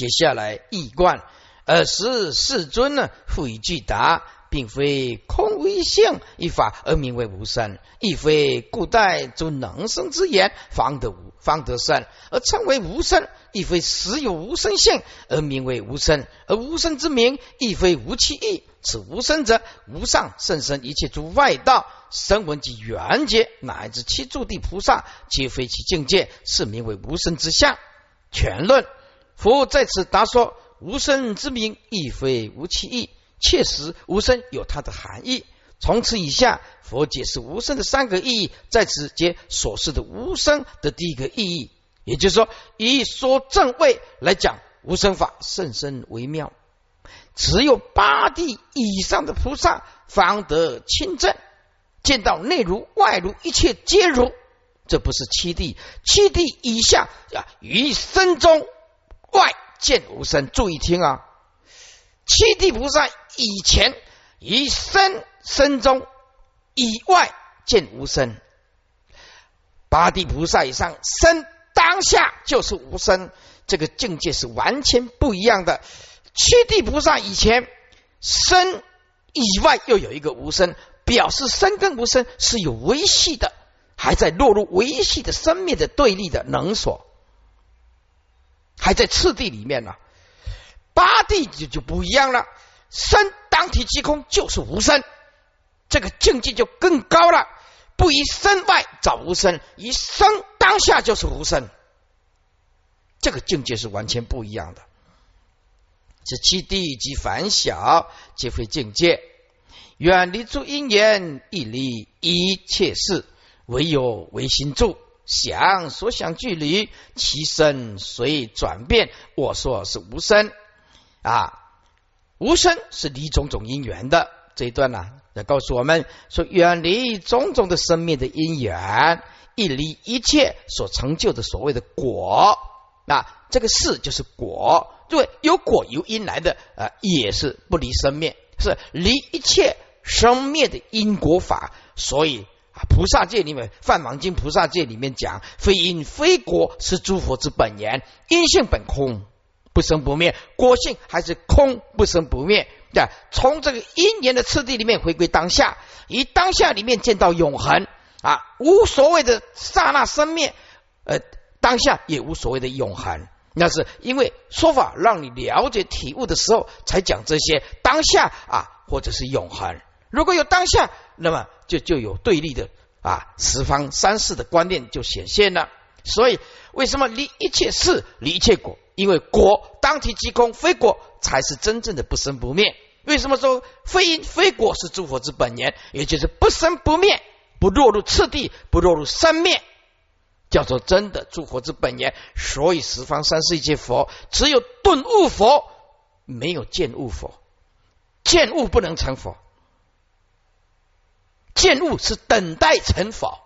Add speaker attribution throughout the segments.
Speaker 1: 接下来易观，尔时世尊呢，复以具答。并非空无一相一法而名为无生，亦非古代诸能生之言方得无方得生而称为无生，亦非实有无生性而名为无生，而无生之名亦非无其意。此无生者，无上甚深一切诸外道声闻及缘觉，乃至七诸地菩萨，皆非其境界，是名为无生之相。全论佛在此答说：无生之名，亦非无其意。切实无声有它的含义。从此以下，佛解释无声的三个意义，在此皆所示的无声的第一个意义。也就是说，以说正位来讲，无声法甚深微妙，只有八地以上的菩萨方得亲证，见到内如外如，一切皆如。这不是七地，七地以下啊，于身中外见无声。注意听啊。七地菩萨以前以身身中以外见无声，八地菩萨以上身当下就是无声，这个境界是完全不一样的。七地菩萨以前身以外又有一个无声，表示身跟无声是有维系的，还在落入维系的生灭的对立的能所，还在次第里面呢。八地就就不一样了，身当体即空，就是无身，这个境界就更高了。不以身外找无身，以身当下就是无身，这个境界是完全不一样的。这七地及凡小，皆非境界，远离诸因缘，一离一切事，唯有唯心住。想所想距离，其身随转变。我说是无身。啊，无声是离种种因缘的这一段呢，来告诉我们说，远离种种的生命的因缘，一离一切所成就的所谓的果。那这个事就是果，对，有果由因来的，呃，也是不离生灭，是离一切生灭的因果法。所以啊，菩萨界里面，《梵王经》菩萨界里面讲，非因非果是诸佛之本源，因性本空。不生不灭，果性还是空，不生不灭。对，从这个因缘的次第里面回归当下，以当下里面见到永恒啊，无所谓的刹那生灭，呃，当下也无所谓的永恒。那是因为说法让你了解体悟的时候，才讲这些当下啊，或者是永恒。如果有当下，那么就就有对立的啊，十方三世的观念就显现了。所以，为什么离一切事，离一切果？因为果当体即空，非果才是真正的不生不灭。为什么说非因非果是诸佛之本源？也就是不生不灭，不落入次第，不落入生灭，叫做真的诸佛之本源。所以十方三世一切佛，只有顿悟佛，没有见悟佛。见悟不能成佛，见悟是等待成佛，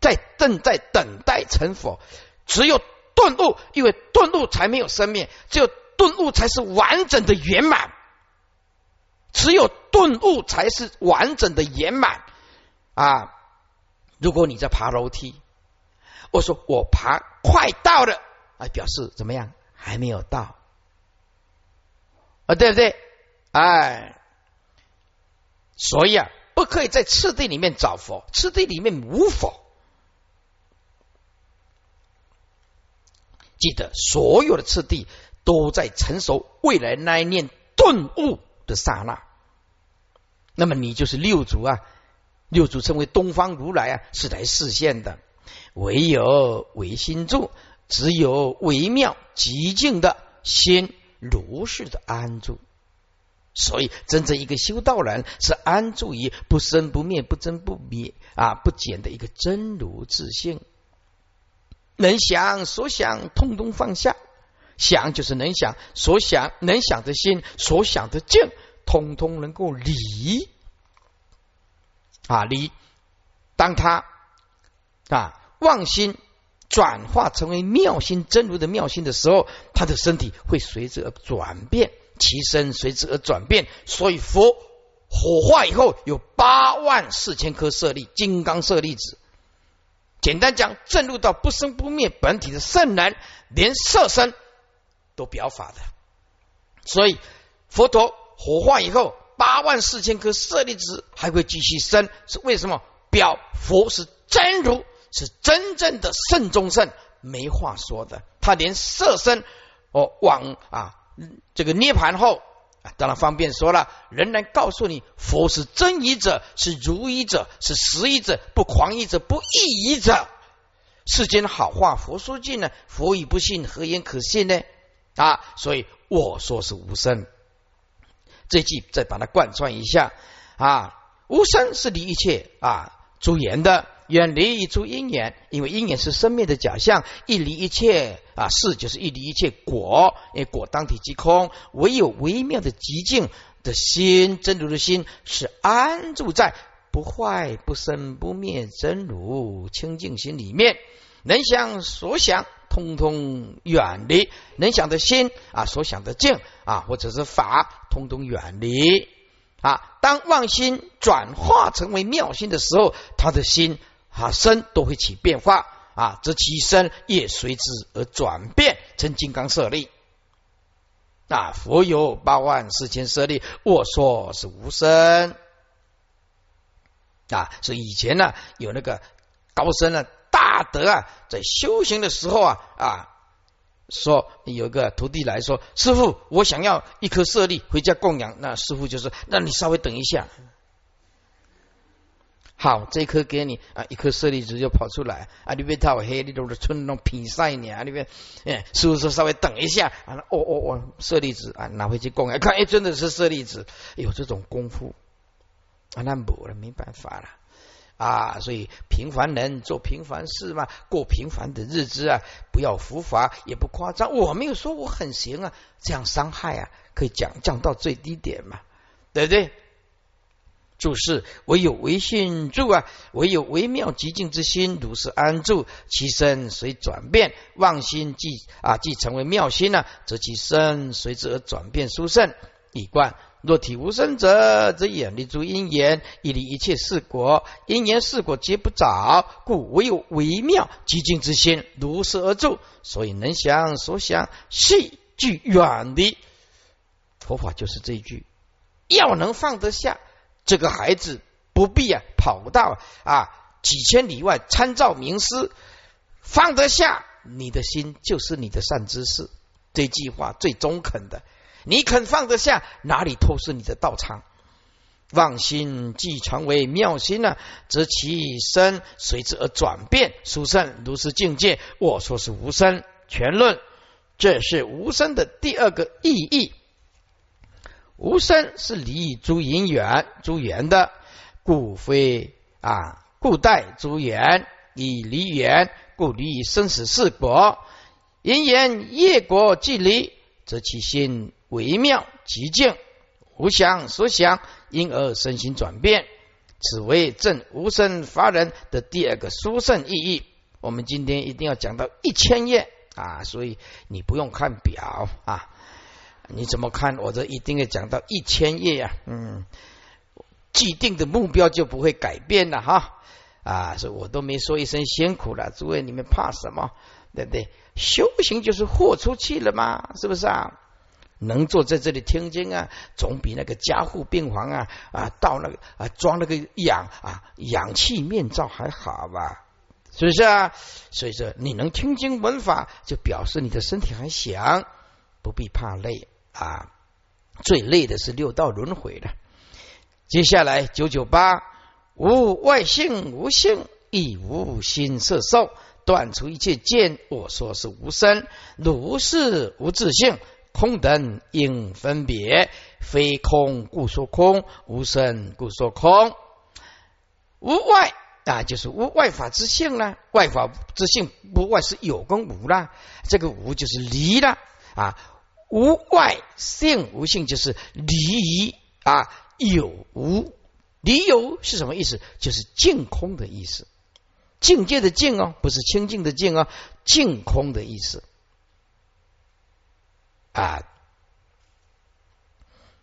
Speaker 1: 在正在等待成佛，只有。顿悟，因为顿悟才没有生命，只有顿悟才是完整的圆满，只有顿悟才是完整的圆满啊！如果你在爬楼梯，我说我爬快到了，啊，表示怎么样？还没有到啊，对不对？哎，所以啊，不可以在次第里面找佛，次第里面无佛。记得所有的次第都在成熟未来那一念顿悟的刹那，那么你就是六祖啊，六祖称为东方如来啊，是来示现的。唯有唯心住，只有微妙极静的心如是的安住。所以真正一个修道人是安住于不生不灭、不增不灭啊不减的一个真如自性。能想所想，通通放下。想就是能想，所想能想的心，所想的境，通通能够离啊离。当他啊妄心转化成为妙心真如的妙心的时候，他的身体会随之而转变，其身随之而转变。所以佛火化以后，有八万四千颗舍利金刚舍利子。简单讲，正入到不生不灭本体的圣人，连色身都表法的。所以佛陀火化以后，八万四千颗舍利子还会继续生，是为什么？表佛是真如，是真正的圣中圣，没话说的。他连色身哦往啊这个涅盘后。啊，当然方便说了，仍然告诉你，佛是真义者，是如义者，是实义者，不狂义者，不异义者。世间好话，佛说尽呢，佛语不信，何言可信呢？啊，所以我说是无声。这句再把它贯穿一下啊，无声是离一切啊诸缘的。远离一诸因缘，因为因缘是生命的假象，一离一切啊事，就是一离一切果，因果当体即空，唯有微妙的极静的心，真如的心是安住在不坏不生不灭真如清净心里面，能想所想通通远离，能想的心啊所想的境啊或者是法通通远离啊，当妄心转化成为妙心的时候，他的心。啊，身都会起变化啊，则其身也随之而转变成金刚舍利。啊，佛有八万四千舍利，我说是无身啊。所以以前呢，有那个高僧呢，大德啊，在修行的时候啊啊，说有个徒弟来说：“师傅，我想要一颗舍利回家供养。”那师傅就说：“那你稍微等一下。”好，这颗给你啊，一颗舍利子就跑出来啊！你别套黑，你都是村那种比赛呢啊！你别哎，师傅说稍微等一下啊！哦哦哦，舍利子啊，拿回去供养，看哎，真的是舍利子，有这种功夫啊，那没了，没办法了啊！所以平凡人做平凡事嘛，过平凡的日子啊，不要浮华，也不夸张。我没有说我很行啊，这样伤害啊，可以降降到最低点嘛，对不对？注释：唯有唯心住啊，唯有微妙极静之心，如是安住，其身随转变。妄心即啊，即成为妙心呢，则其身随之而转变殊胜。以观若体无生者，则远离诸因缘，以离一切事果，因缘事果皆不找，故唯有微妙极静之心，如是而住。所以能想所想，细具远离。佛法就是这一句，要能放得下。这个孩子不必啊，跑到啊几千里外参照名师，放得下你的心就是你的善知识。这句话最中肯的，你肯放得下，哪里都是你的道场。妄心既成为妙心呢，则其身随之而转变。殊胜如是境界，我说是无生全论，这是无生的第二个意义。无生是离诸因缘，诸缘的故非啊，故待诸缘以离缘，故离生死事果。因缘业果即离，则其心微妙极静，无想所想，因而身心转变。此为正无生法人的第二个殊胜意义。我们今天一定要讲到一千页啊，所以你不用看表啊。你怎么看？我这一定要讲到一千页呀，嗯，既定的目标就不会改变了哈啊，所以我都没说一声辛苦了，诸位你们怕什么？对不对？修行就是豁出去了嘛，是不是啊？能坐在这里听经啊，总比那个加护病房啊啊到那个啊装那个氧啊氧气面罩还好吧？是不是啊？所以说你能听经闻法，就表示你的身体还响，不必怕累。啊，最累的是六道轮回了。接下来九九八，无外性，无性，亦无心色受，断除一切见。我说是无生，如是无自性，空等应分别，非空故说空，无生故说空。无外啊，就是无外法之性啦。外法之性不外是有跟无啦，这个无就是离了啊。无外性无性，就是离啊有无离有是什么意思？就是净空的意思，境界的境哦，不是清净的净哦，净空的意思啊。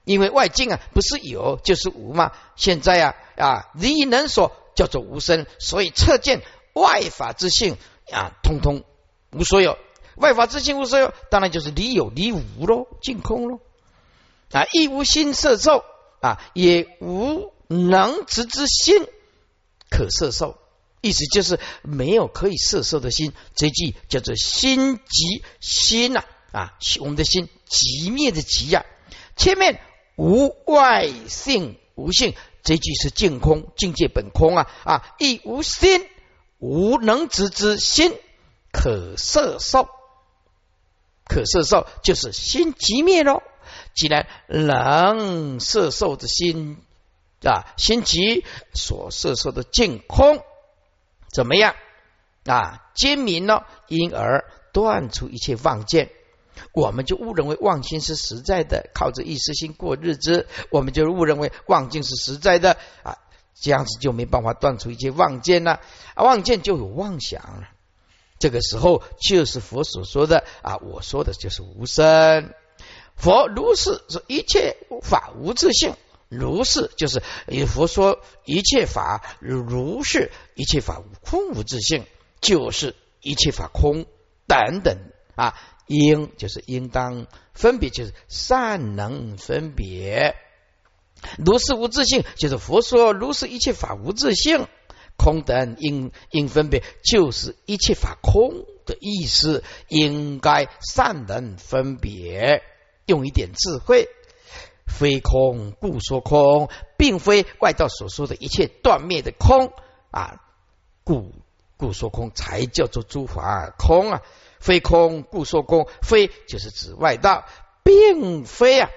Speaker 1: 因为外境啊，不是有就是无嘛。现在啊啊离能所叫做无生，所以测见外法之性啊，通通无所有。外法自性无所有，当然就是离有离无喽，净空喽。啊，亦无心色受啊，也无能执之心可色受。意思就是没有可以色受的心，这句叫做心即心呐啊，我们的心即灭的即呀。前面无外性无性，这句是净空境界本空啊啊，亦无心无能执之心可色受，可摄受就是心即灭喽。既然能摄受的心啊，心即所摄受的净空。怎么样啊？坚明了，因而断除一切妄见，我们就误认为妄心是实在的，靠着意识心过日子，我们就误认为妄境是实在的啊，这样子就没办法断除一切妄见了，妄见就有妄想了。这个时候就是佛所说的啊，我说的就是无生。佛如是说，一切法无自性。如是就是佛说一切法如是，一切法空无自性，就是一切法空等等啊。应就是应当分别，就是善能分别。如是无自性，就是佛说如是一切法无自性，空等应应分别，就是一切法空的意思。应该善能分别，用一点智慧。非空故说空，并非外道所说的一切断灭的空啊，故故说空才叫做诸法空啊。非空故说空，非就是指外道，并非啊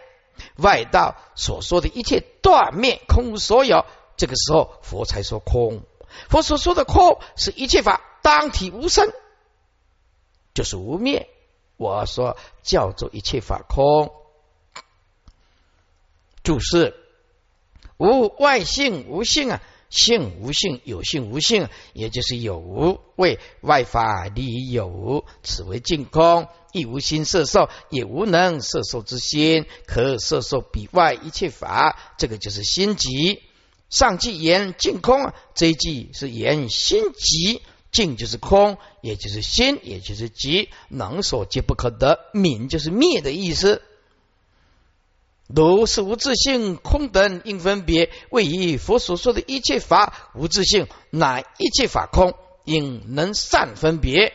Speaker 1: 外道所说的一切断灭空无所有。这个时候佛才说空，佛所说的空是一切法当体无生，就是无灭。我说叫做一切法空。注释：无外性无性啊，性无性，有性无性，也就是有无为外法离有无，此为净空，亦无心色受，也无能色受之心，可色受彼外一切法，这个就是心即。上句言净空，这一句是言心即净，就是空，也就是心，也就是即，能所皆不可得，泯就是灭的意思。如是无自性空等应分别，谓以佛所说的一切法无自性，乃一切法空，应能善分别。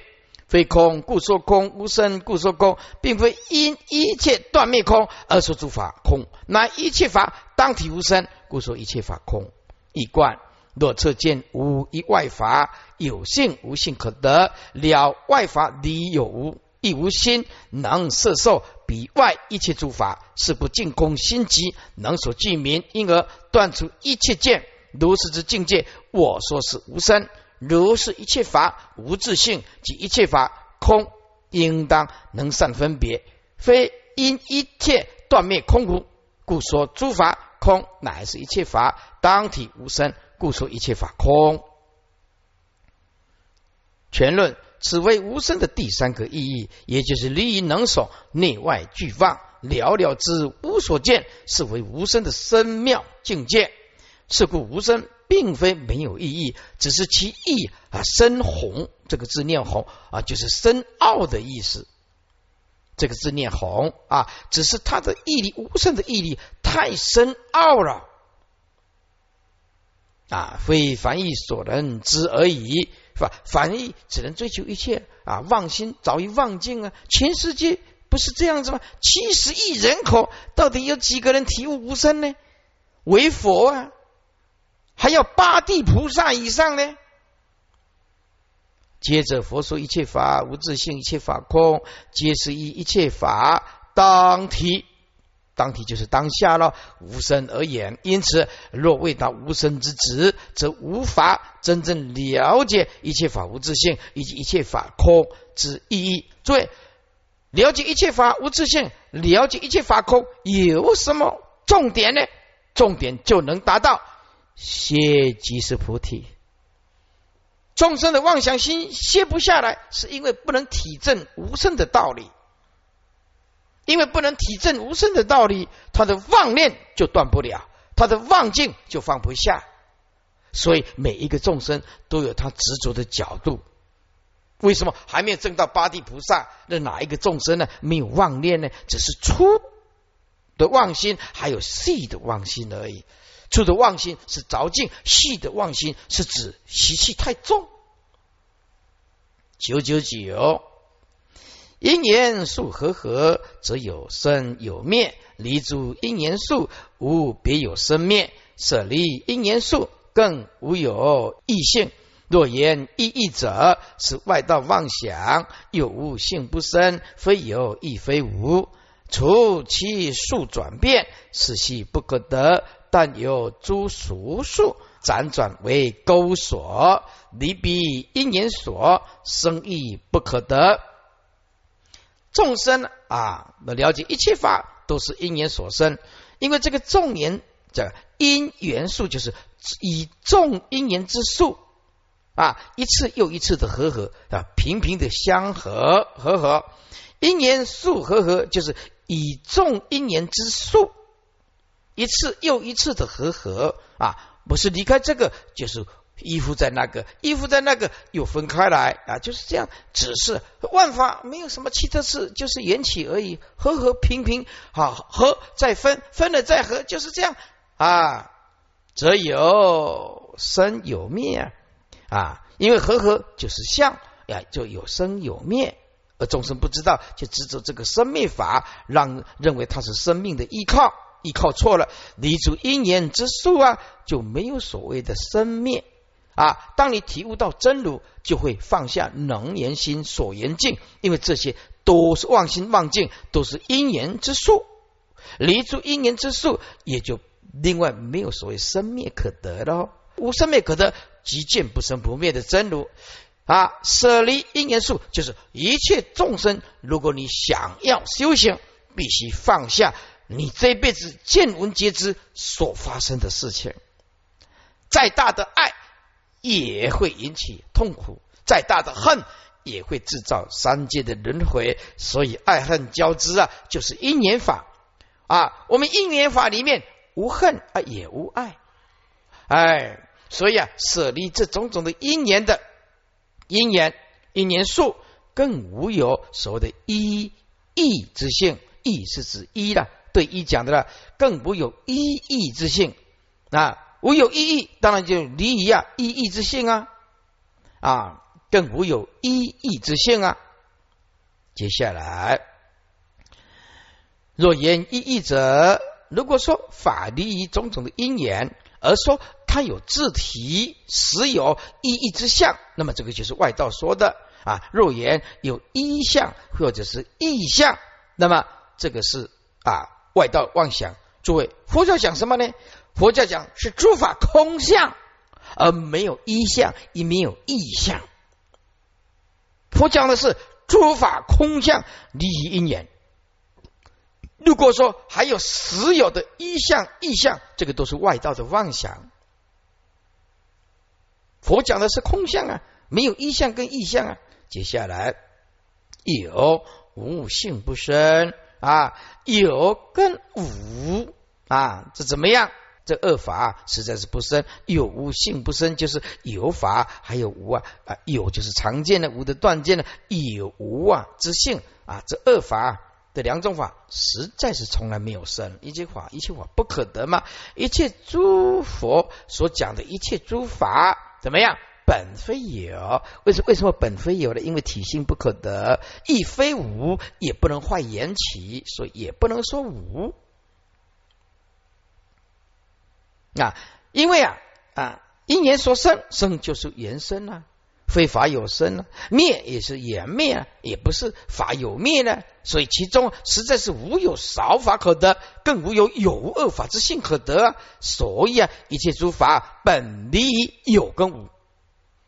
Speaker 1: 非空故说空，无生故说空，并非因一切断灭空而说诸法空，乃一切法当体无生，故说一切法空。一观若测见无一外法有性无性可得了，外法离有无。亦无心能摄受彼外一切诸法，是不净空心即能所具名，因而断除一切见。如是之境界，我说是无生。如是一切法无自性，即一切法空，应当能善分别。非因一切断灭空无，故说诸法空，乃是一切法当体无生，故说一切法空。全论。此为无声的第三个意义，也就是离于能所，内外俱放，了了之无所见，是为无声的深妙境界。是故无声并非没有意义，只是其意啊深宏。这个字念宏啊，就是深奥的意思。这个字念宏啊，只是他的毅力，无声的毅力太深奥了啊，非凡意所能知而已。是吧？凡意只能追求一切啊，妄心早已忘尽啊！全世界不是这样子吗？七十亿人口，到底有几个人体悟无生呢？为佛啊，还要八地菩萨以上呢？接着佛说一切法无自性，一切法空，皆是以一切法当体。当体就是当下了，无生而言。因此，若未达无生之职，则无法真正了解一切法无自性以及一切法空之意义。诸位，了解一切法无自性，了解一切法空，有什么重点呢？重点就能达到谢即是菩提。众生的妄想心歇不下来，是因为不能体证无生的道理。因为不能体证无声的道理，他的妄念就断不了，他的妄境就放不下。所以每一个众生都有他执着的角度为什么还没有证到八地菩萨？那哪一个众生呢？没有妄念呢？只是粗的妄心，还有细的妄心而已。粗的妄心是着境，细的妄心是指习气太重。九九九，因缘数合合，则有生有灭；离诸因缘数，无别有生灭。舍离因缘数，更无有异性。若言异义者，是外道妄想，有无性不生，非有亦非无。除其数转变，是系不可得。但有诸俗数，辗转为钩锁，离彼因缘所，生意不可得。众生啊，了解一切法都是因缘所生，因为这个众缘这因缘数就是以众因缘之数。啊，一次又一次的和合啊，频频的相合和合，因缘数和合，就是以众因缘之数，一次又一次的和合啊，不是离开这个，就是依附在那个，依附在那个又分开来啊，就是这样，只是万法没有什么其他事，就是缘起而已，和和平平，好和再分，分了再合，就是这样啊，则有生有灭。啊，因为和合就是相呀，就有生有灭，而众生不知道，就执着这个生灭法，让认为它是生命的依靠，依靠错了，离出因缘之数啊，就没有所谓的生灭啊。当你体悟到真如，就会放下能言心所言境，因为这些都是妄心妄境，都是因缘之数，离出因缘之数，也就另外没有所谓生灭可得了，无生灭可得。即见不生不灭的真如啊！舍离因缘数，就是一切众生。如果你想要修行，必须放下你这辈子见闻皆知所发生的事情。再大的爱也会引起痛苦，再大的恨也会制造三界的轮回。所以爱恨交织啊，就是因缘法啊。我们因缘法里面无恨啊，也无爱，哎。所以啊，舍离这种种的因缘的因缘因缘数，更无有所谓的一义之性。义是指一了，对一讲的了，更无有一义之性啊。无有一义，当然就离异啊，一义之性啊啊，更无有一义之性啊。接下来，若言一义者，如果说法离于种种的因缘，而说。它有自体，实有意义之相，那么这个就是外道说的啊。若言有一相或者是意相，那么这个是啊外道妄想。诸位，佛教讲什么呢？佛教讲是诸法空相，而没有一相，也没有意相。佛讲的是诸法空相离因缘。如果说还有实有的一相、意相，这个都是外道的妄想。佛讲的是空相啊，没有一相跟意相啊。接下来有无性不生啊，有跟无啊，这怎么样？这二法实在是不生，有无性不生，就是有法还有无啊啊，有就是常见的，无的断见的，有无啊之性啊，这二法的两种法实在是从来没有生。一切法，一切法不可得嘛，一切诸佛所讲的一切诸法。怎么样？本非有，为什为什么本非有呢？因为体性不可得，亦非无，也不能坏缘起，所以也不能说无啊。因为啊啊，因缘说生，生就是缘生啊，非法有生啊，灭也是缘灭啊，也不是法有灭呢。所以其中实在是无有少法可得，更无有有恶法之性可得。所以啊，一切诸法本离有跟无，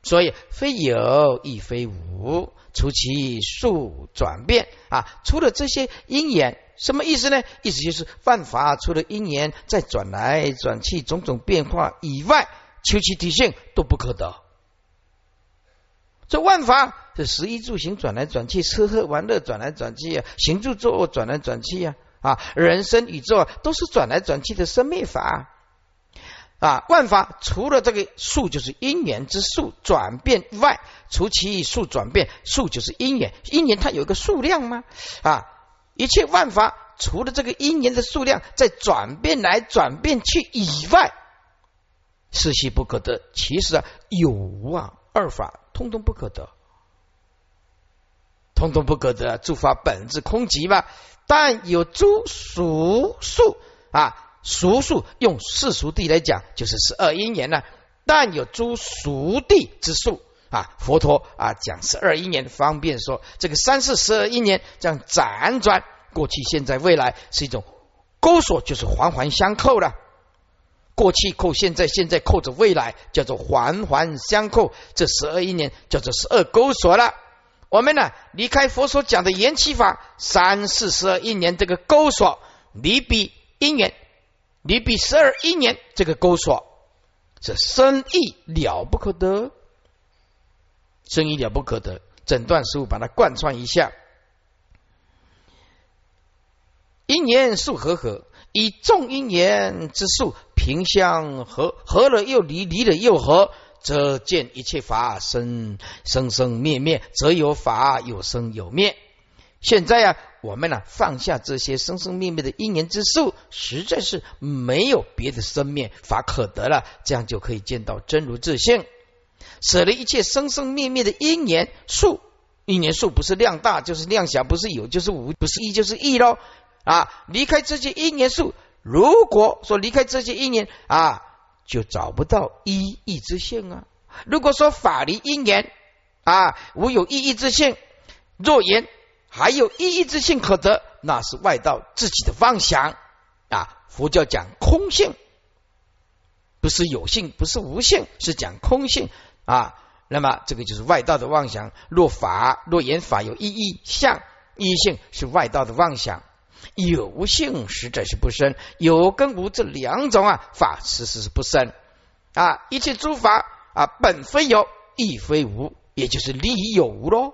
Speaker 1: 所以非有亦非无，除其数转变啊。除了这些因缘，什么意思呢？意思就是万法除了因缘在转来转去种种变化以外，求其体性都不可得。这万法是食衣住行转来转去，吃喝玩乐转来转去啊，行住坐卧转来转去啊，啊，人生宇宙都是转来转去的生灭法。啊，万法除了这个数就是因缘之数转变外，除其数转变，数就是因缘，因缘它有一个数量吗？啊，一切万法除了这个因缘的数量在转变来转变去以外，是系不可得。其实啊，有无啊，二法通通不可得，通通不可得。诸法本质空寂嘛，但有诸属数啊。俗数用世俗地来讲，就是十二因缘呢。但有诸俗地之数啊，佛陀啊讲十二因缘，方便说这个三世十二因缘这样辗转，过去、现在、未来是一种钩索，就是环环相扣了。过去扣现在，现在扣着未来，叫做环环相扣。这十二因缘叫做十二钩索了。我们呢离开佛所讲的缘起法，三世十二因缘这个钩索离比因缘。你比十二一年这个钩索，这生意了不可得，生意了不可得。整段书把它贯穿一下：因缘数合合，以众因缘之数平相合，合了又离，离了又合，则见一切法生生生灭灭，则有法有生有灭。现在啊。我们呢，放下这些生生灭灭的因缘之数，实在是没有别的生灭法可得了，这样就可以见到真如自性，舍了一切生生灭灭的因缘数，因缘数不是量大就是量小，不是有就是无，不是一就是一喽啊！离开这些因缘数，如果说离开这些因缘啊，就找不到一义之性啊。如果说法离因缘啊，无有意义之性，若言。还有一义之性可得，那是外道自己的妄想啊！佛教讲空性，不是有性，不是无性，是讲空性啊。那么这个就是外道的妄想。若法若言法有意义相意性，是外道的妄想。有无性实在是不生，有跟无这两种啊，法实实是不生啊。一切诸法啊，本非有，亦非无，也就是离有无喽。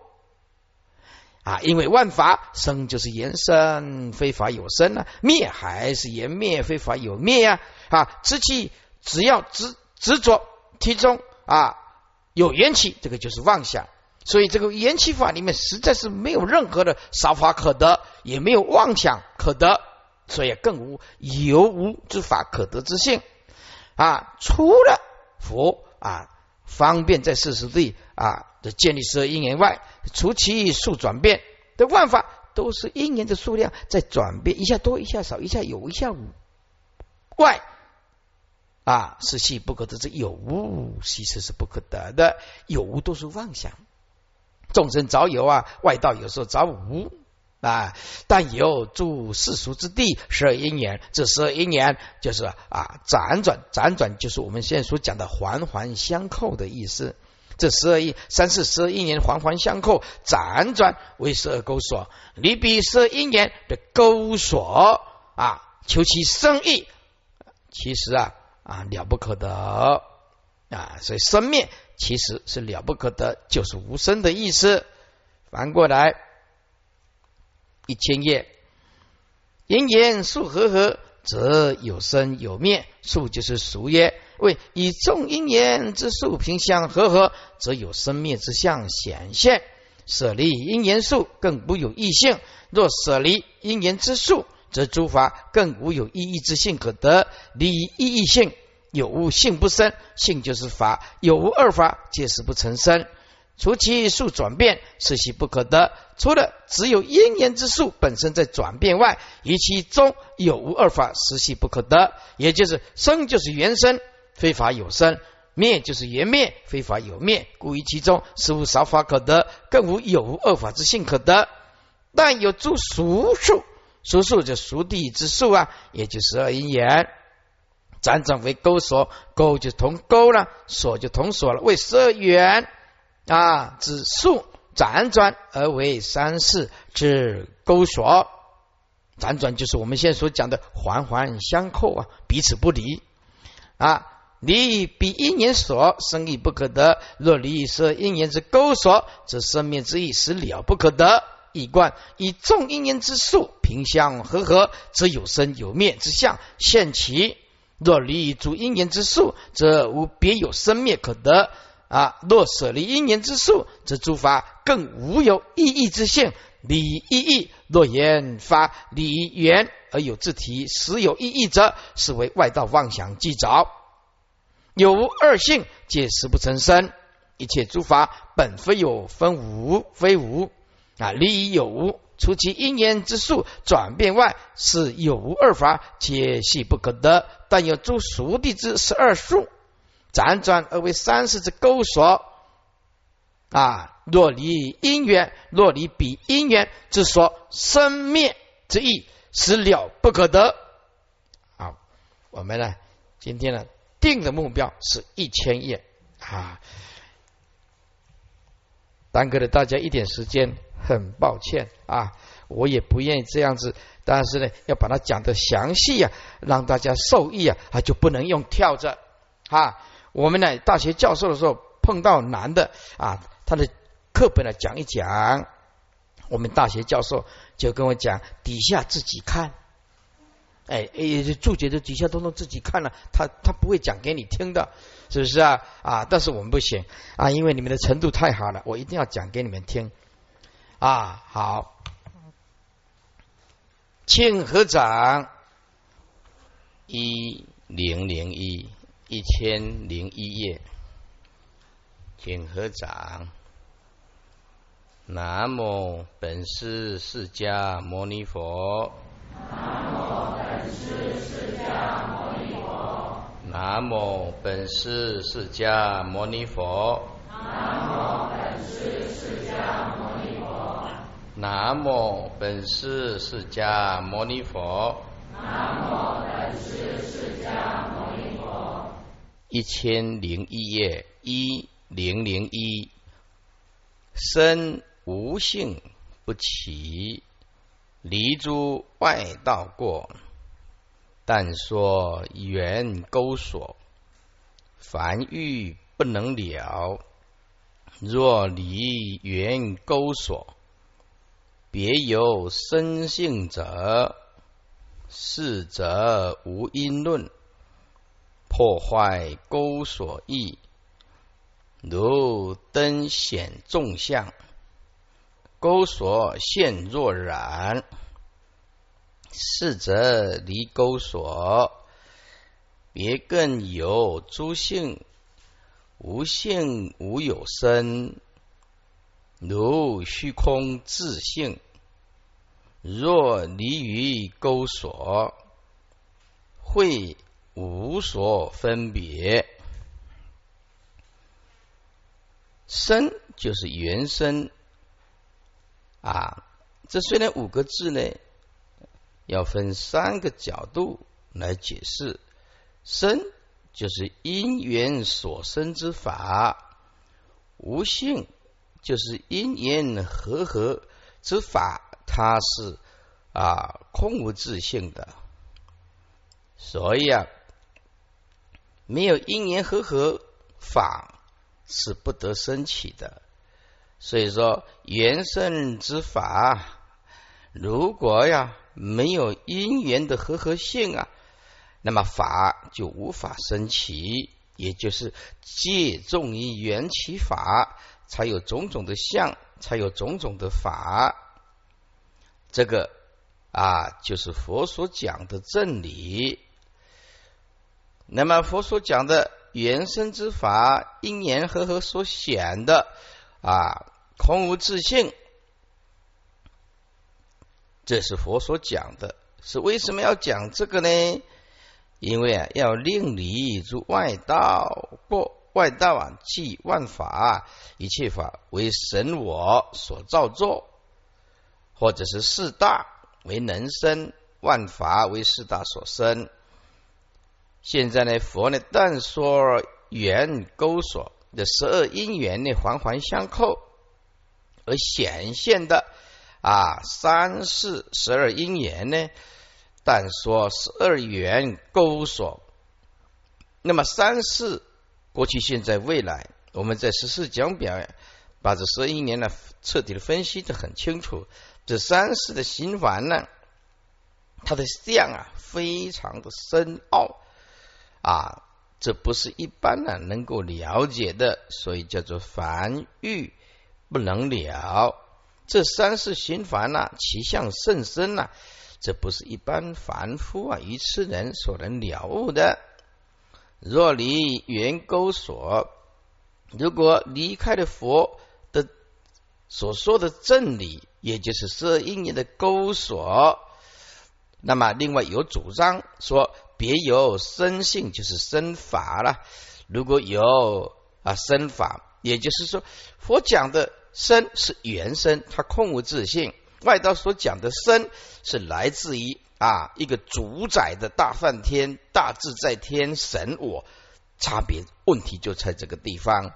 Speaker 1: 啊，因为万法生就是言生，非法有生啊；灭还是言灭，非法有灭呀。啊，知气只要执执着其中啊有缘起，这个就是妄想。所以这个缘起法里面实在是没有任何的少法可得，也没有妄想可得，所以更无有无之法可得之性啊。除了佛啊方便在世俗地啊。这建立十二因缘外，除其数转变的万法，都是因缘的数量在转变，一下多一下少，一下有一下无。外啊，是系不可得，之有无其实是不可得的，有无都是妄想。众生早有啊，外道有时候早无啊，但有住世俗之地十二因缘，这十二因缘就是啊辗转辗转，就是我们现在所讲的环环相扣的意思。这十二亿三四十二亿年环环相扣，辗转为十二勾索。离比十二因缘的勾索啊，求其生意，其实啊啊了不可得啊。所以生灭其实是了不可得，就是无生的意思。翻过来一千页，因缘数合合，则有生有灭，数就是俗曰。为以众因缘之数平相合合，则有生灭之相显现。舍离因缘数，更不有异性。若舍离因缘之数，则诸法更无有意义之性可得。离意义性，有无性不生，性就是法，有无二法，皆是不成生。除其数转变，是其不可得。除了只有因缘之数本身在转变外，于其中有无二法，实系不可得。也就是生就是原生。非法有生，灭就是缘灭，非法有灭，故于其中，实无少法可得，更无有无二法之性可得。但有诸俗数，俗数就俗地之数啊，也就十二因缘，辗转为钩索，钩就同钩了，索就同索了，为十二缘啊之数辗转而为三世之钩索，辗转就是我们现在所讲的环环相扣啊，彼此不离啊。离比因缘所生意不可得，若离设因缘之钩索，则生灭之意实了不可得。一观以众因缘之数平相合合，则有生有灭之相现起。若离诸因缘之数，则无别有生灭可得啊；若舍离因缘之数，则诸法更无有意义之性。理意义，若言发理缘而有自体，实有意义者，是为外道妄想既着。有无二性，皆实不成身。一切诸法本非有分无，非无啊。理有无，除其因缘之数转变外，是有无二法，皆系不可得。但有诸熟地之十二数，辗转而为三世之勾索啊。若离因缘，若离彼因缘之说生灭之意，是了不可得。好，我们呢，今天呢定的目标是一千页啊，耽搁了大家一点时间，很抱歉啊，我也不愿意这样子，但是呢，要把它讲的详细啊，让大家受益啊，啊就不能用跳着啊。我们呢，大学教授的时候碰到难的啊，他的。课本来讲一讲，我们大学教授就跟我讲，底下自己看，哎哎，注解的底下都能自己看了，他他不会讲给你听的，是不是啊？啊，但是我们不行啊，因为你们的程度太好了，我一定要讲给你们听啊。好，庆和长一零零一一千零一页，庆和掌。南无本师释迦牟尼佛。
Speaker 2: 师释迦牟尼佛。
Speaker 1: 南无本师释迦牟尼佛。
Speaker 2: 南无本师释迦牟尼佛。
Speaker 1: 南无本师释迦牟尼佛。
Speaker 2: 南无本师释迦牟尼佛。
Speaker 1: 一千零一页，一零零一，身。无性不起，离诸外道过。但说缘钩锁，凡欲不能了。若离缘钩锁，别有生性者，是则无因论，破坏钩索意，如灯显众相。钩锁现若然，是则离钩索，别更有诸性，无性无有生，如虚空自性。若离于钩索，会无所分别。生就是原生。啊，这虽然五个字呢，要分三个角度来解释。生就是因缘所生之法，无性就是因缘和合之法，它是啊空无自性的。所以啊，没有因缘和合法是不得生起的。所以说，原生之法，如果呀没有因缘的和合性啊，那么法就无法生起。也就是借重于缘起法，才有种种的相，才有种种的法。这个啊，就是佛所讲的真理。那么佛所讲的原生之法，因缘和合所显的啊。空无自性，这是佛所讲的。是为什么要讲这个呢？因为啊，要令你入外道，过外道啊，即万法，一切法为神我所造作，或者是四大为能生，万法为四大所生。现在呢，佛呢，但说缘勾索的十二因缘呢，环环相扣。而显现的啊，三世十二因缘呢？但说十二缘勾索。那么三世过去、现在、未来，我们在十四讲表把这十二因缘呢彻底的分析的很清楚。这三世的循环呢，它的相啊非常的深奥啊，这不是一般呢能够了解的，所以叫做凡欲不能了。这三世循环呐，其相甚深呐，这不是一般凡夫啊愚痴人所能了悟的。若离缘钩索，如果离开了佛的所说的正理，也就是色因缘的钩索，那么另外有主张说别有生性，就是生法了。如果有啊生法，也就是说佛讲的。身是原身，它空无自性；外道所讲的身是来自于啊一个主宰的大梵天、大自在天神我，差别问题就在这个地方。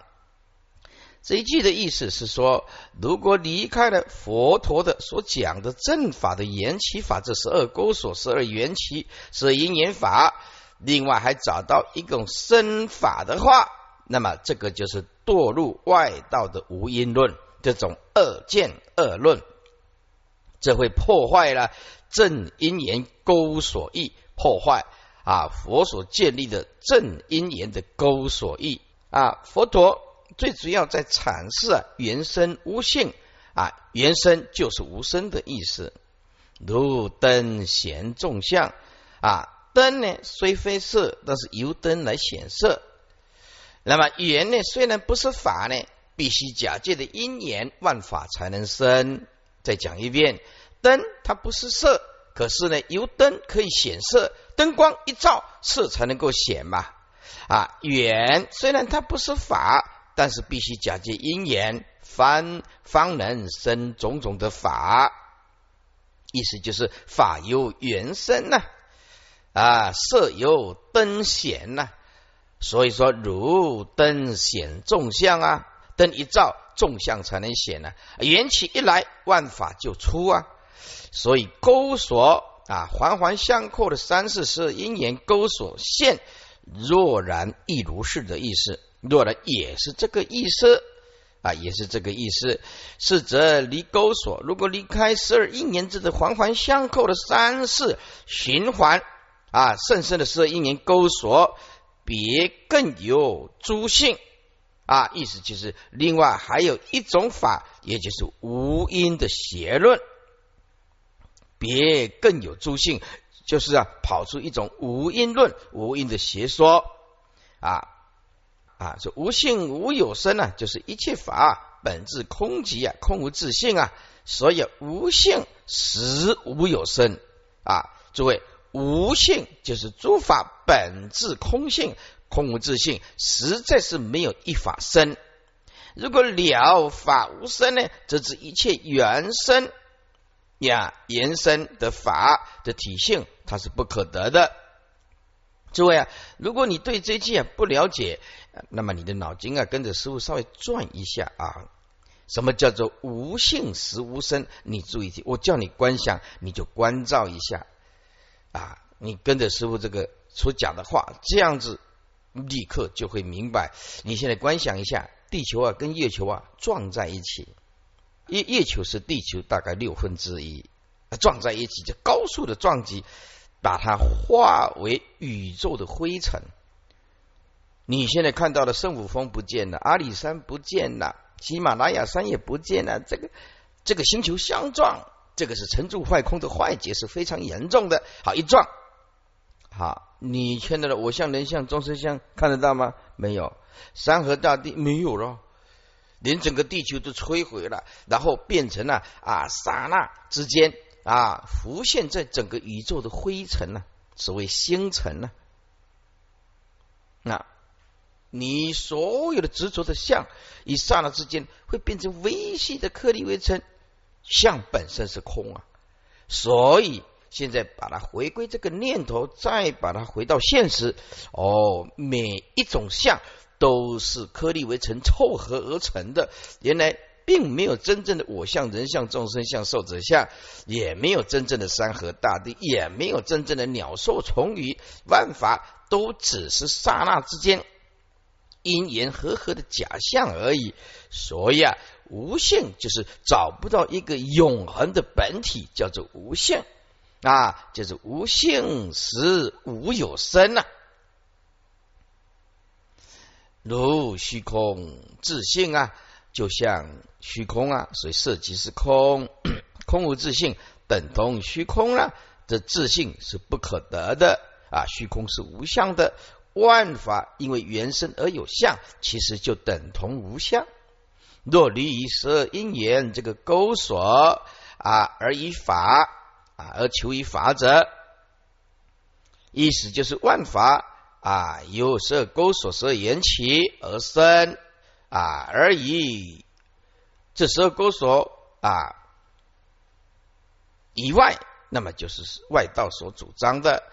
Speaker 1: 这一句的意思是说，如果离开了佛陀的所讲的正法的缘起法，这十二勾所、十二缘起、是因缘法，另外还找到一种身法的话，那么这个就是堕入外道的无因论。这种恶见恶论，这会破坏了正因缘钩索义，破坏啊佛所建立的正因缘的钩索义啊。佛陀最主要在阐释啊原生无性啊，原生就是无生的意思。如灯显众相啊，灯呢虽非色，但是由灯来显色。那么缘呢虽然不是法呢。必须假借的因缘，万法才能生。再讲一遍，灯它不是色，可是呢，由灯可以显色，灯光一照，色才能够显嘛。啊，缘虽然它不是法，但是必须假借因缘，方方能生种种的法。意思就是法由缘生呐，啊，色由灯显呐。所以说，如灯显众相啊。灯一照，众相才能显呢。缘起一来，万法就出啊。所以钩索啊，环环相扣的三世是因缘钩索现，若然亦如是的意思。若然也是这个意思啊，也是这个意思。是则离钩索，如果离开十二因缘之的环环相扣的三世循环啊，甚深的十二因缘钩索，别更有诸性。啊，意思就是另外还有一种法，也就是无因的邪论，别更有诸性，就是啊，跑出一种无因论、无因的邪说啊啊，说无性无有生啊，就是一切法本质空寂啊，空无自性啊，所以无性实无有生啊，诸位，无性就是诸法本质空性。空无自性，实在是没有一法生。如果了法无生呢，则指一切原生呀、原生的法的体性，它是不可得的。诸位啊，如果你对这句啊不了解，那么你的脑筋啊跟着师傅稍微转一下啊。什么叫做无性实无生？你注意听，我叫你观想，你就关照一下啊。你跟着师傅这个所讲的话，这样子。立刻就会明白。你现在观想一下，地球啊跟月球啊撞在一起，月月球是地球大概六分之一，撞在一起就高速的撞击，把它化为宇宙的灰尘。你现在看到的圣母峰不见了，阿里山不见了，喜马拉雅山也不见了，这个这个星球相撞，这个是沉住坏空的坏劫是非常严重的。好，一撞，好。你看到的我像人像众生像看得到吗？没有，山河大地没有了，连整个地球都摧毁了，然后变成了啊刹那之间啊浮现在整个宇宙的灰尘呢，所谓星辰呢。那你所有的执着的相，一刹那之间会变成微细的颗粒微尘，相本身是空啊，所以。现在把它回归这个念头，再把它回到现实。哦，每一种相都是颗粒为尘凑合而成的。原来并没有真正的我相、人相、众生相、寿者相，也没有真正的山河大地，也没有真正的鸟兽虫鱼，万法都只是刹那之间因缘和合的假象而已。所以啊，无限就是找不到一个永恒的本体，叫做无限。啊，就是无性实无有生呐。如虚空自性啊，就像虚空啊，所以色即是空，空无自性，等同虚空啊。这自性是不可得的啊，虚空是无相的，万法因为原生而有相，其实就等同无相。若离于十二因缘这个钩索啊，而以法啊，而求于法者，意思就是万法啊，由十二钩索、十二缘起而生啊，而以这十二钩索啊以外。那么就是外道所主张的。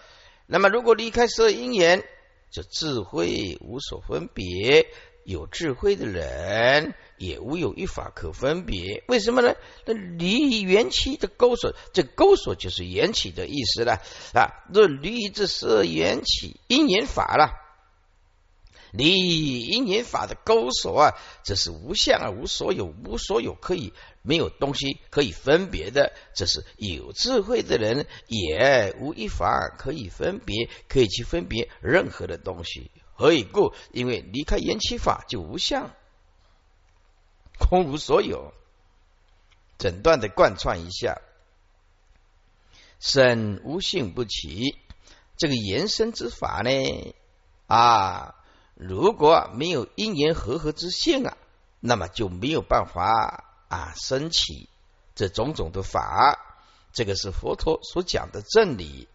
Speaker 1: 那么如果离开十二因缘，就智慧无所分别。有智慧的人也无有一法可分别。为什么呢？那离缘起的钩索，这钩索就是缘起的意思了啊。若离这是缘起因缘法了，离因缘法的钩索啊，这是无相啊，无所有，无所有可以。没有东西可以分别的，这是有智慧的人也无一法可以分别，可以去分别任何的东西。何以故？因为离开缘起法就无相，空无所有。整段的贯穿一下，生无性不起，这个延伸之法呢？啊，如果没有因缘和合之性啊，那么就没有办法。啊，升起这种种的法，这个是佛陀所讲的真理。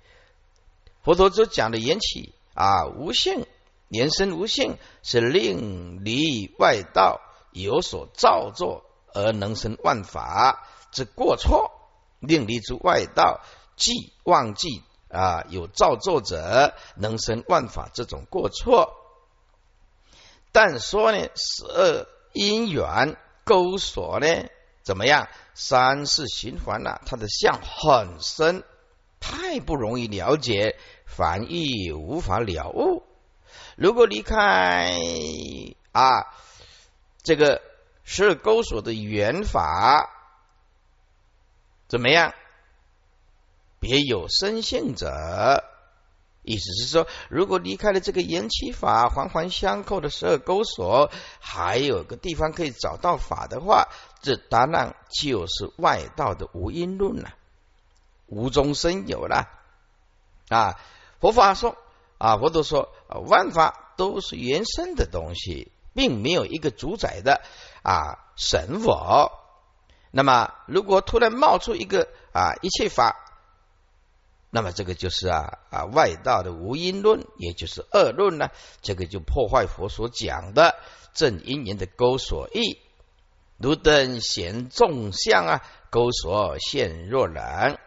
Speaker 1: 佛陀所讲的缘起啊，无性，言生无性，是令离外道有所造作而能生万法之过错，令离诸外道既忘记啊有造作者能生万法这种过错。但说呢，十二因缘。钩索呢？怎么样？三世循环了，它的相很深，太不容易了解，凡亦无法了悟。如果离开啊，这个十二钩索的缘法，怎么样？别有生性者。意思是说，如果离开了这个缘起法环环相扣的十二钩索，还有个地方可以找到法的话，这当然就是外道的无因论了，无中生有了啊！佛法说啊，佛都说啊万法都是原生的东西，并没有一个主宰的啊神佛。那么，如果突然冒出一个啊一切法。那么这个就是啊啊外道的无因论，也就是恶论呢，这个就破坏佛所讲的正因缘的钩索意，如灯显众相啊，钩索现若然，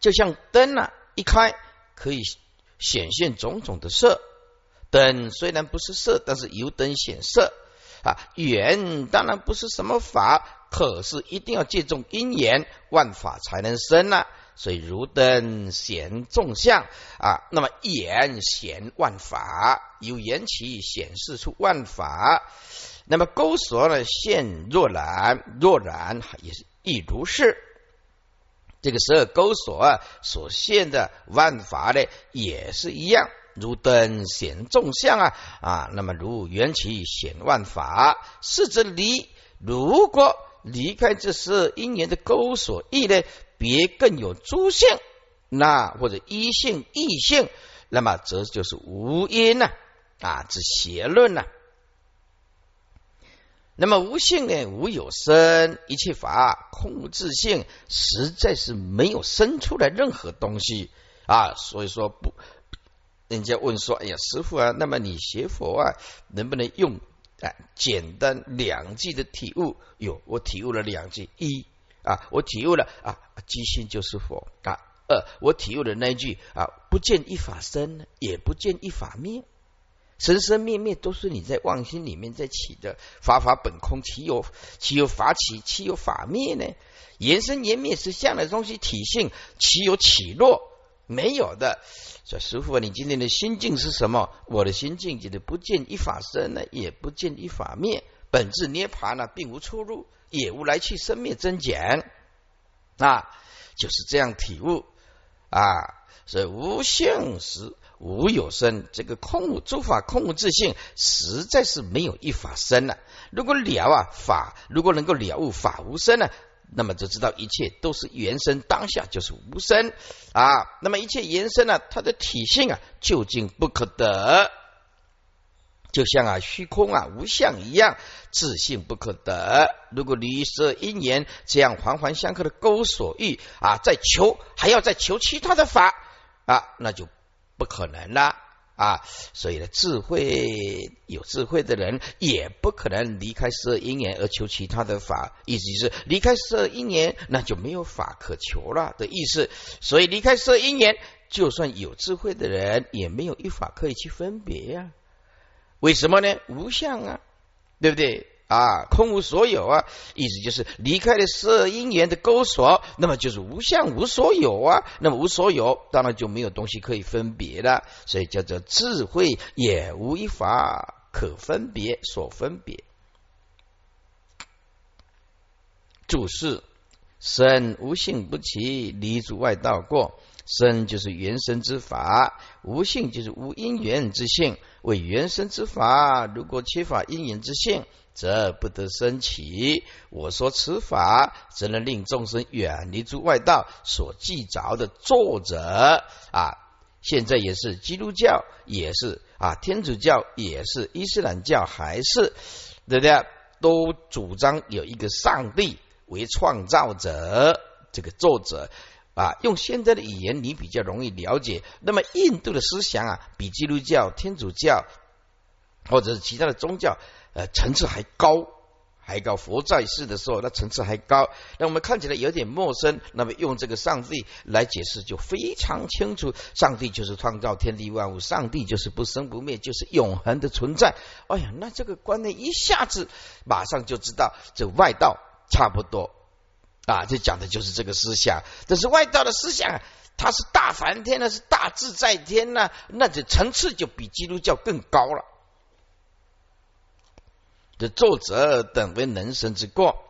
Speaker 1: 就像灯啊一开可以显现种种的色，灯虽然不是色，但是油灯显色啊，缘当然不是什么法，可是一定要借重因缘，万法才能生啊。所以如灯显众相啊，那么眼显万法，有缘起显示出万法。那么钩索呢现若然，若然也是亦如是。这个十二钩索啊所现的万法呢也是一样，如灯显众相啊啊，那么如缘起显万法，是则离。如果离开这十二因缘的钩索意呢？别更有诸性，那或者一性异性，那么则就是无因呐啊之邪论呐。那么无性呢，无有生，一切法空无自性，实在是没有生出来任何东西啊。所以说不，人家问说，哎呀，师傅啊，那么你学佛啊，能不能用啊简单两句的体悟？有，我体悟了两句一。啊，我体悟了啊，即心就是佛啊。二，我体悟了那句啊，不见一法生，也不见一法灭，生生灭灭都是你在妄心里面在起的。法法本空，岂有岂有法起，岂有法灭呢？延生延灭是相的东西，体性岂有起落？没有的。说师傅，你今天的心境是什么？我的心境就是不见一法生呢，也不见一法灭，本质涅盘呢，并无出入。也无来去生灭增减啊，就是这样体悟啊。所以无性时无有生，这个空无诸法空无自性，实在是没有一法生了。如果了啊法，如果能够了悟法无生呢，那么就知道一切都是原生当下就是无生啊。那么一切原生呢，它的体性啊，究竟不可得。就像啊虚空啊无相一样，自性不可得。如果离色因缘这样环环相扣的勾所欲啊，再求还要再求其他的法啊，那就不可能了啊。所以呢，智慧有智慧的人也不可能离开色因缘而求其他的法，意思是离开色因缘那就没有法可求了的意思。所以离开色因缘，就算有智慧的人也没有一法可以去分别呀。为什么呢？无相啊，对不对啊？空无所有啊，意思就是离开了色因缘的勾锁，那么就是无相无所有啊。那么无所有，当然就没有东西可以分别了，所以叫做智慧也无一法可分别所分别。注释：身无性不起，离诸外道过。生就是原生之法，无性就是无因缘之性。为原生之法，如果缺乏因缘之性，则不得生起。我说此法，只能令众生远离诸外道所记着的作者啊。现在也是基督教，也是啊，天主教也是，伊斯兰教还是对不对？都主张有一个上帝为创造者，这个作者。啊，用现在的语言你比较容易了解。那么印度的思想啊，比基督教、天主教或者是其他的宗教呃层次还高，还高。佛在世的时候，那层次还高。那我们看起来有点陌生，那么用这个上帝来解释就非常清楚。上帝就是创造天地万物，上帝就是不生不灭，就是永恒的存在。哎呀，那这个观念一下子马上就知道，这外道差不多。啊，这讲的就是这个思想，这是外道的思想，它是大梵天呢，是大自在天呐，那这层次就比基督教更高了。这作者等为能生之过，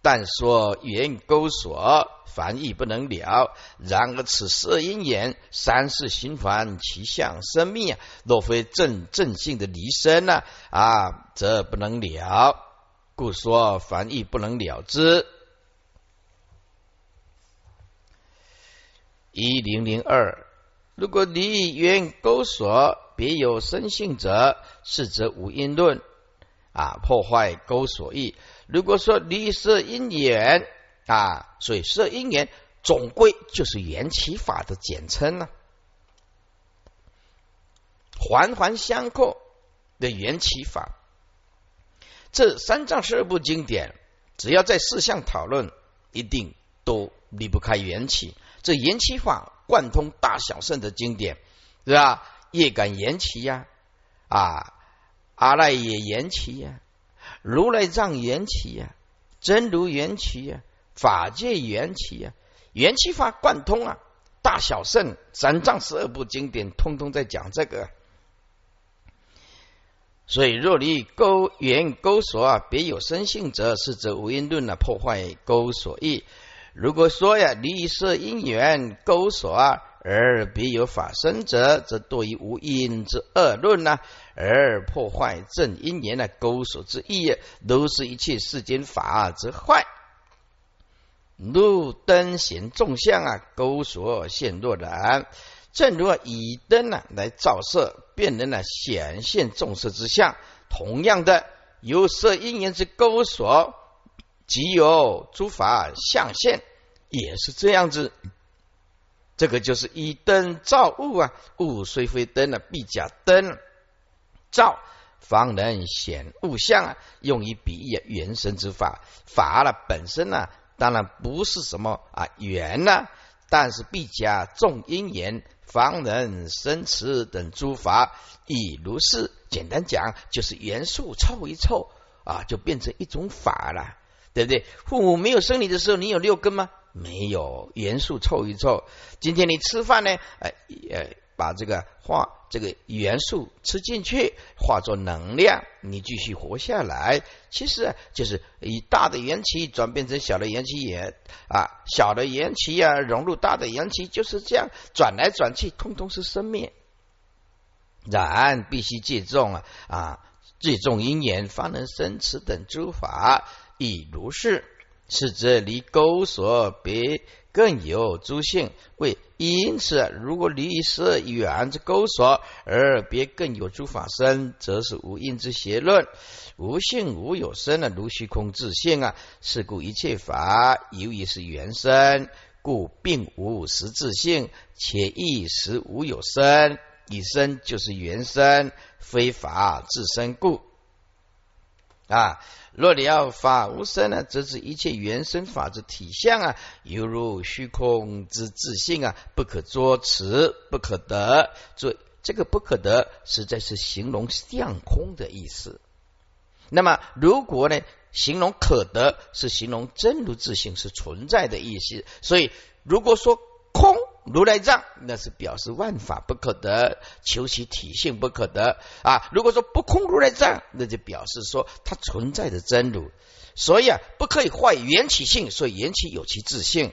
Speaker 1: 但说缘勾锁，凡亦不能了。然而此色因缘三世循环，其相生命，若非正正性的离身呢？啊，则不能了。故说凡亦不能了之。一零零二，如果离缘勾锁别有生性者，是则无因论啊，破坏勾锁意。如果说离色因缘啊，所以色因缘总归就是缘起法的简称呢，环环相扣的缘起法。这三藏十二部经典，只要在四项讨论，一定都离不开缘起。这缘起法贯通大小圣的经典，是吧？业感缘起呀，啊，阿赖耶缘起呀，如来藏缘起呀，真如缘起呀，法界缘起呀，缘起法贯通啊，大小圣三藏十二部经典通通在讲这个。所以若离勾缘勾索啊，别有生性者，是则无因论啊，破坏勾索意。如果说呀，离色因缘勾索啊而别有法生者，则多于无因之恶论呐，而破坏正因缘的勾锁之意，都是一切世间法之坏。路灯显众相啊，勾锁现若然。正如以灯呢来照射，便能呢显现众色之相。同样的，有色因缘之勾锁。即有诸法相现，也是这样子。这个就是以灯照物啊，物虽非灯啊，必假灯照，方能显物相啊。用以比喻原生之法，法了本身呢，当然不是什么啊缘呢，但是必加众因缘，方能生持等诸法，亦如是。简单讲，就是元素凑一凑啊，就变成一种法了。对不对？父母没有生你的时候，你有六根吗？没有，元素凑一凑。今天你吃饭呢？哎，呃，把这个化这个元素吃进去，化作能量，你继续活下来。其实就是以大的元气转变成小的元气，也啊，小的元气啊融入大的元气，就是这样转来转去，通通是生灭。然必须借重啊啊，借重因缘，方能生此等诸法，亦如是。是则离钩索别更有诸性，为因此，如果离色远之钩索而别更有诸法身，则是无因之邪论。无性无有生的，如虚空自性啊。是故一切法由于是原生，故并无实质性，且一时无有生。以生就是原生，非法自身故啊。若你要法无生呢，则是一切原生法之体相啊，犹如虚空之自性啊，不可捉持，不可得。这这个不可得，实在是形容相空的意思。那么，如果呢，形容可得，是形容真如自性是存在的意思。所以，如果说空。如来藏，那是表示万法不可得，求其体性不可得啊。如果说不空如来藏，那就表示说它存在的真如，所以啊，不可以坏缘起性，所以缘起有其自性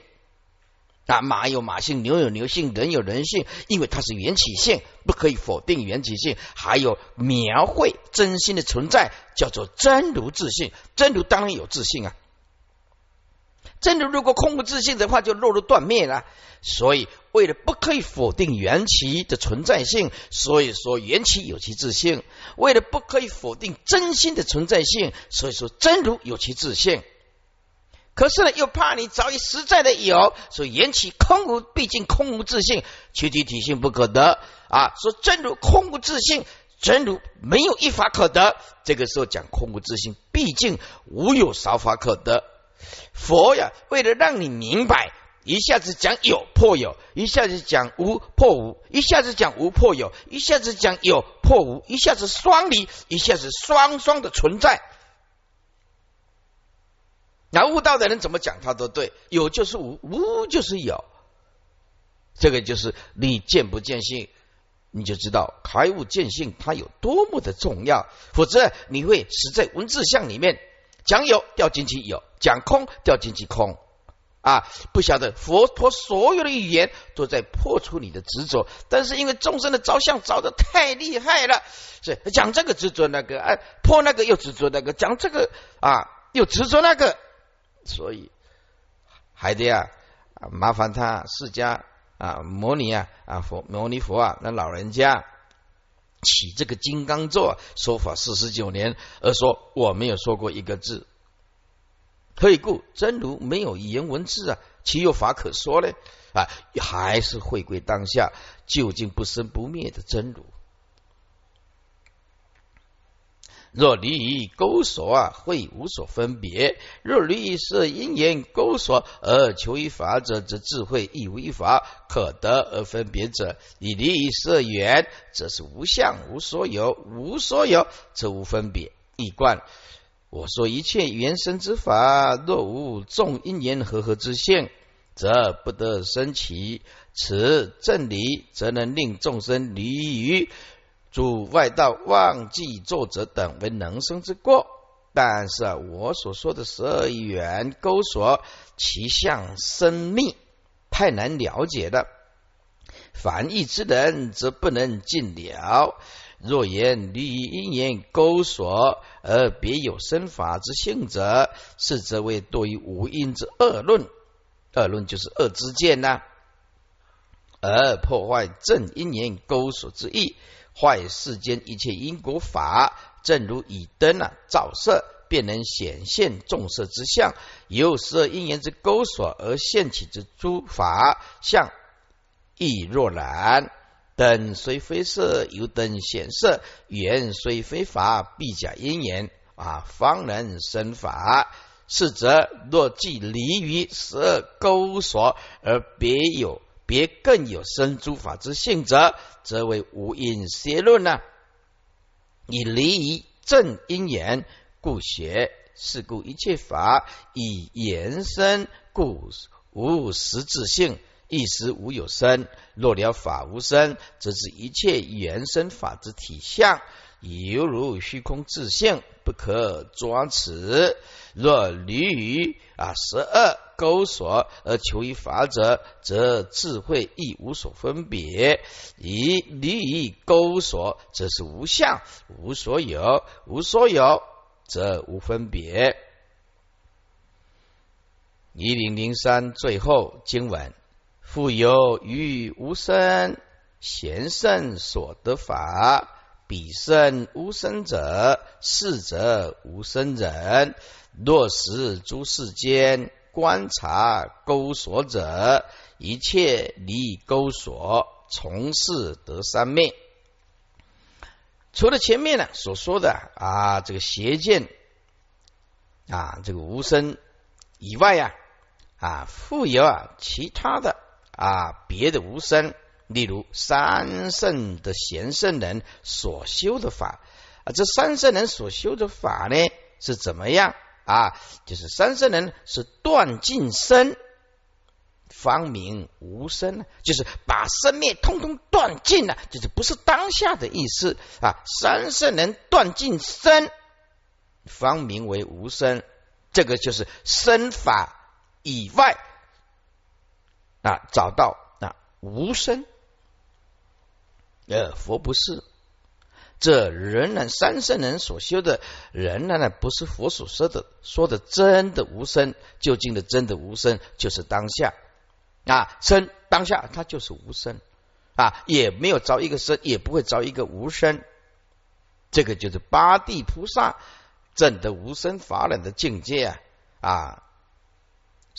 Speaker 1: 啊。马有马性，牛有牛性，人有人性，因为它是缘起性，不可以否定缘起性。还有描绘真心的存在，叫做真如自性，真如当然有自性啊。真如如果空无自性的话，就落入断灭了。所以，为了不可以否定缘起的存在性，所以说缘起有其自性；为了不可以否定真心的存在性，所以说真如有其自性。可是呢，又怕你早已实在的有，所以缘起空无，毕竟空无自性，躯体体性不可得啊。说真如空无自性，真如没有一法可得。这个时候讲空无自性，毕竟无有少法可得。佛呀，为了让你明白，一下子讲有破有，一下子讲无破无，一下子讲无破有，一下子讲有破无，一下子双离，一下子双双的存在。那悟道的人怎么讲，他都对，有就是无，无就是有。这个就是你见不见性，你就知道开悟见性它有多么的重要。否则你会死在文字相里面。讲有掉进去有，讲空掉进去空啊！不晓得佛陀所有的语言都在破除你的执着，但是因为众生的着相着的太厉害了，是讲这个执着那个，哎，破那个又执着那个，讲这个啊又执着那个，所以还得啊麻烦他释迦啊摩尼啊啊佛摩尼佛啊那老人家。起这个金刚座说法四十九年，而说我没有说过一个字。退故？真如没有语言文字啊，岂有法可说呢？啊，还是回归当下，究竟不生不灭的真如。若离于钩索啊，会无所分别；若离于色因缘钩索而求于法者，则智慧亦无一法可得而分别者。以离于色缘，则是无相无所有，无所有则无分别。一观，我说一切原生之法，若无众因缘和合之性，则不得生起。此正理，则能令众生离于。诸外道忘记作者等为能生之过，但是我所说的十二缘钩索，其相深密，太难了解的。凡义之人，则不能尽了。若言离因缘钩索而别有生法之性者，是则为多于无因之恶论。恶论就是恶之见呐，而破坏正因缘钩索之意。坏世间一切因果法，正如以灯啊照射，便能显现众色之相；由十二因缘之勾索而现起之诸法相，亦若然。灯虽非色，由灯显色；缘虽非法，必假因缘啊，方能生法。是则若既离于十二勾索，而别有。别更有生诸法之性者，则为无因邪论呢？以离于正因缘，故学是故一切法以延伸，故无实质性，一时无有生。若了法无生，则是一切原生法之体相。犹如虚空自性，不可抓持。若离于啊十二钩索而求于法者，则智慧亦无所分别；以离于钩索，则是无相、无所有、无所有，则无分别。一零零三最后经文：复有于无生贤圣所得法。彼生无生者，是则无生人。若识诸世间观察钩索者，一切离钩索，从事得三昧。除了前面呢所说的啊，这个邪见啊，这个无生以外呀，啊，复有啊其他的啊别的无生。例如三圣的贤圣人所修的法啊，这三圣人所修的法呢是怎么样啊？就是三圣人是断尽生，方明无生，就是把生灭通通断尽了，就是不是当下的意思啊。三圣人断尽生，方名为无生，这个就是生法以外啊，找到啊无生。呃，佛不是，这仍然三圣人所修的，仍然呢不是佛所说的说的真的无生，究竟的真的无生就是当下。啊，生当下它就是无生。啊，也没有着一个生，也不会着一个无生，这个就是八地菩萨证得无生法忍的境界啊。啊，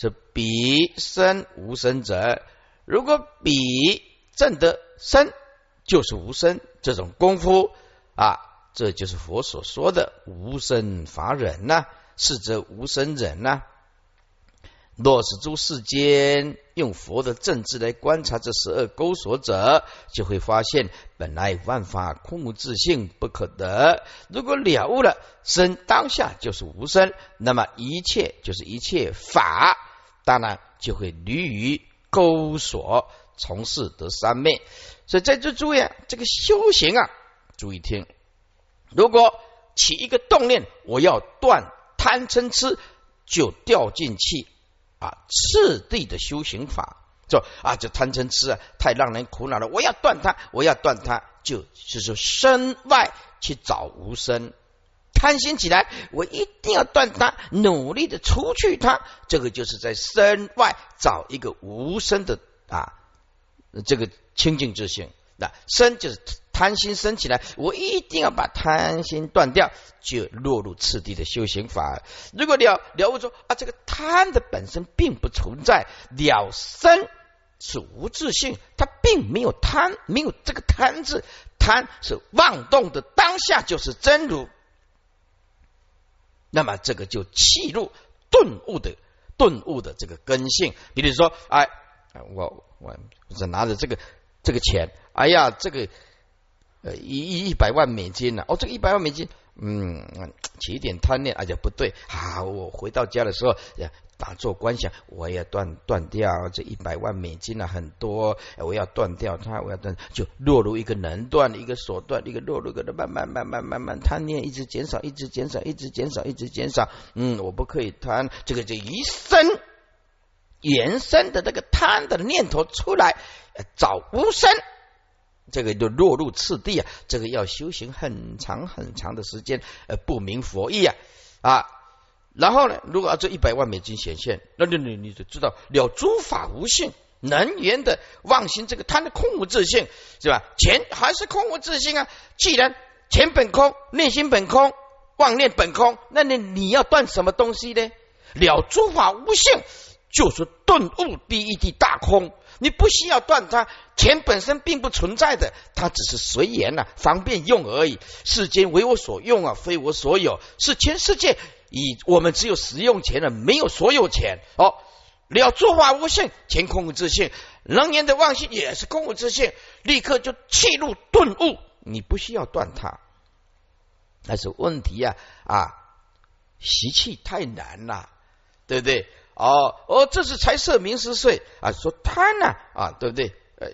Speaker 1: 是彼生无生者，如果彼证得生。就是无生这种功夫啊，这就是佛所说的无生法忍呐，是则无生忍呐。若是诸世间用佛的正智来观察这十二勾索者，就会发现本来万法空无自性，不可得。如果了悟了生当下就是无生，那么一切就是一切法，当然就会屡于勾索，从事得三昧。所以在这注意，这个修行啊，注意听。如果起一个动念，我要断贪嗔痴，就掉进去啊，次第的修行法，就啊，这贪嗔痴啊，太让人苦恼了。我要断它，我要断它，就就是身外去找无声，贪心起来，我一定要断它，努力的除去它。这个就是在身外找一个无声的啊，这个。清净之性，那生就是贪心生起来，我一定要把贪心断掉，就落入次第的修行法。如果了了悟说啊，这个贪的本身并不存在，了生是无自性，它并没有贪，没有这个贪字，贪是妄动的当下就是真如，那么这个就气入顿悟的顿悟的这个根性。比如说，哎，我我我这拿着这个。这个钱，哎呀，这个呃一一一百万美金呢？哦，这个一百万美金，嗯，起点贪念，而且不对。好，我回到家的时候，打坐观想，我要断断掉这一百万美金了，很多，我要断掉它，我要断，就落入一个能断，一个所断，一个落入一个慢慢慢慢慢慢贪念一直减少，一直减少，一直减少，一直减少。嗯，我不可以贪，这个这一生延伸的这个贪的念头出来。找无生，这个就落入次第啊！这个要修行很长很长的时间，呃，不明佛意啊啊！然后呢，如果要这一百万美金显现，那你你你就知道了诸法无性，能源的妄心，这个贪的空无自性，是吧？钱还是空无自性啊！既然钱本空，内心本空，妄念本空，那你你要断什么东西呢？了诸法无性，就是顿悟第一地大空。你不需要断它，钱本身并不存在的，它只是随缘呐，方便用而已。世间为我所用啊，非我所有。是全世界以我们只有使用钱了，没有所有钱。哦，你要诸法无性，钱空无自性，能言的妄心也是空无自性，立刻就气入顿悟。你不需要断它，但是问题呀啊，习气太难了，对不对？哦哦，这是财色名食睡啊，说贪呢啊，对不对？呃，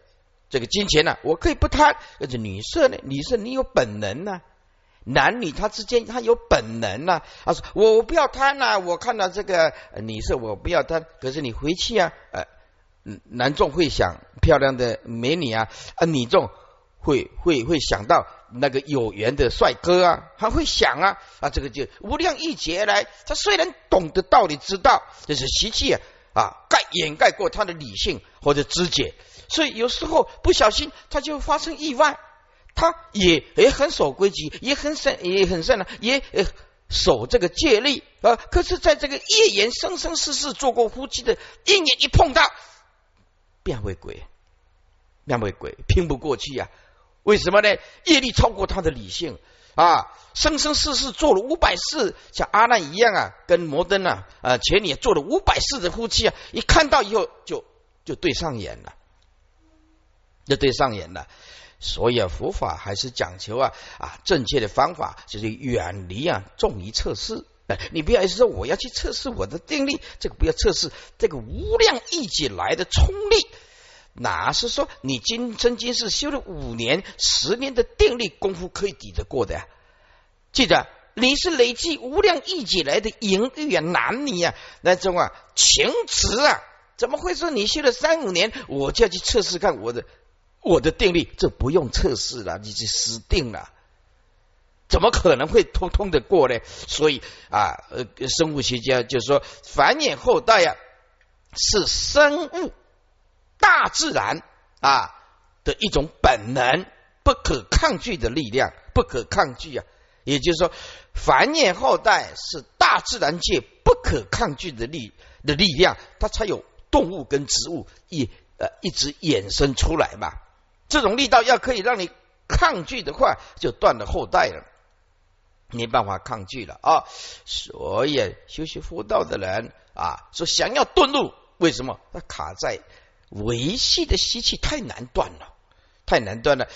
Speaker 1: 这个金钱呢，我可以不贪。而且女色呢，女色你有本能呢，男女他之间他有本能呐、啊，说我不要贪呐、我看到这个呃你是我不要贪，可是你回去啊，呃，男众会想漂亮的美女啊，啊女众会会会想到那个有缘的帅哥啊，他会想啊啊，这个就无量一劫来，他虽然懂得道理，知道这是习气啊啊，盖掩盖过他的理性或者知解，所以有时候不小心他就发生意外。他也也很守规矩，也很善，也很善良，也守这个戒律啊。可是，在这个业缘生生世世做过夫妻的一年一碰到，变为鬼，变为鬼，拼不过去啊！为什么呢？业力超过他的理性啊！生生世世做了五百世，像阿难一样啊，跟摩登啊啊前年做了五百世的夫妻啊，一看到以后就就对上眼了，就对上眼了。所以啊，佛法还是讲求啊啊正确的方法，就是远离啊重于测试。你不要一直说我要去测试我的定力，这个不要测试这个无量义劫来的冲力，哪是说你今生今世修了五年、十年的定力功夫可以抵得过的呀？记得你是累积无量亿劫来的淫欲啊、男女啊那种啊情执啊，怎么会说你修了三五年，我就要去测试看我的？我的定力，这不用测试了，你就死定了，怎么可能会通通的过呢？所以啊，呃，生物学家就说，繁衍后代呀，是生物大自然啊的一种本能，不可抗拒的力量，不可抗拒啊。也就是说，繁衍后代是大自然界不可抗拒的力的力量，它才有动物跟植物一呃一直衍生出来嘛。这种力道要可以让你抗拒的话，就断了后代了，没办法抗拒了啊！所以修习佛道的人啊，说想要遁入，为什么？他卡在维系的习气太难断了，太难断了。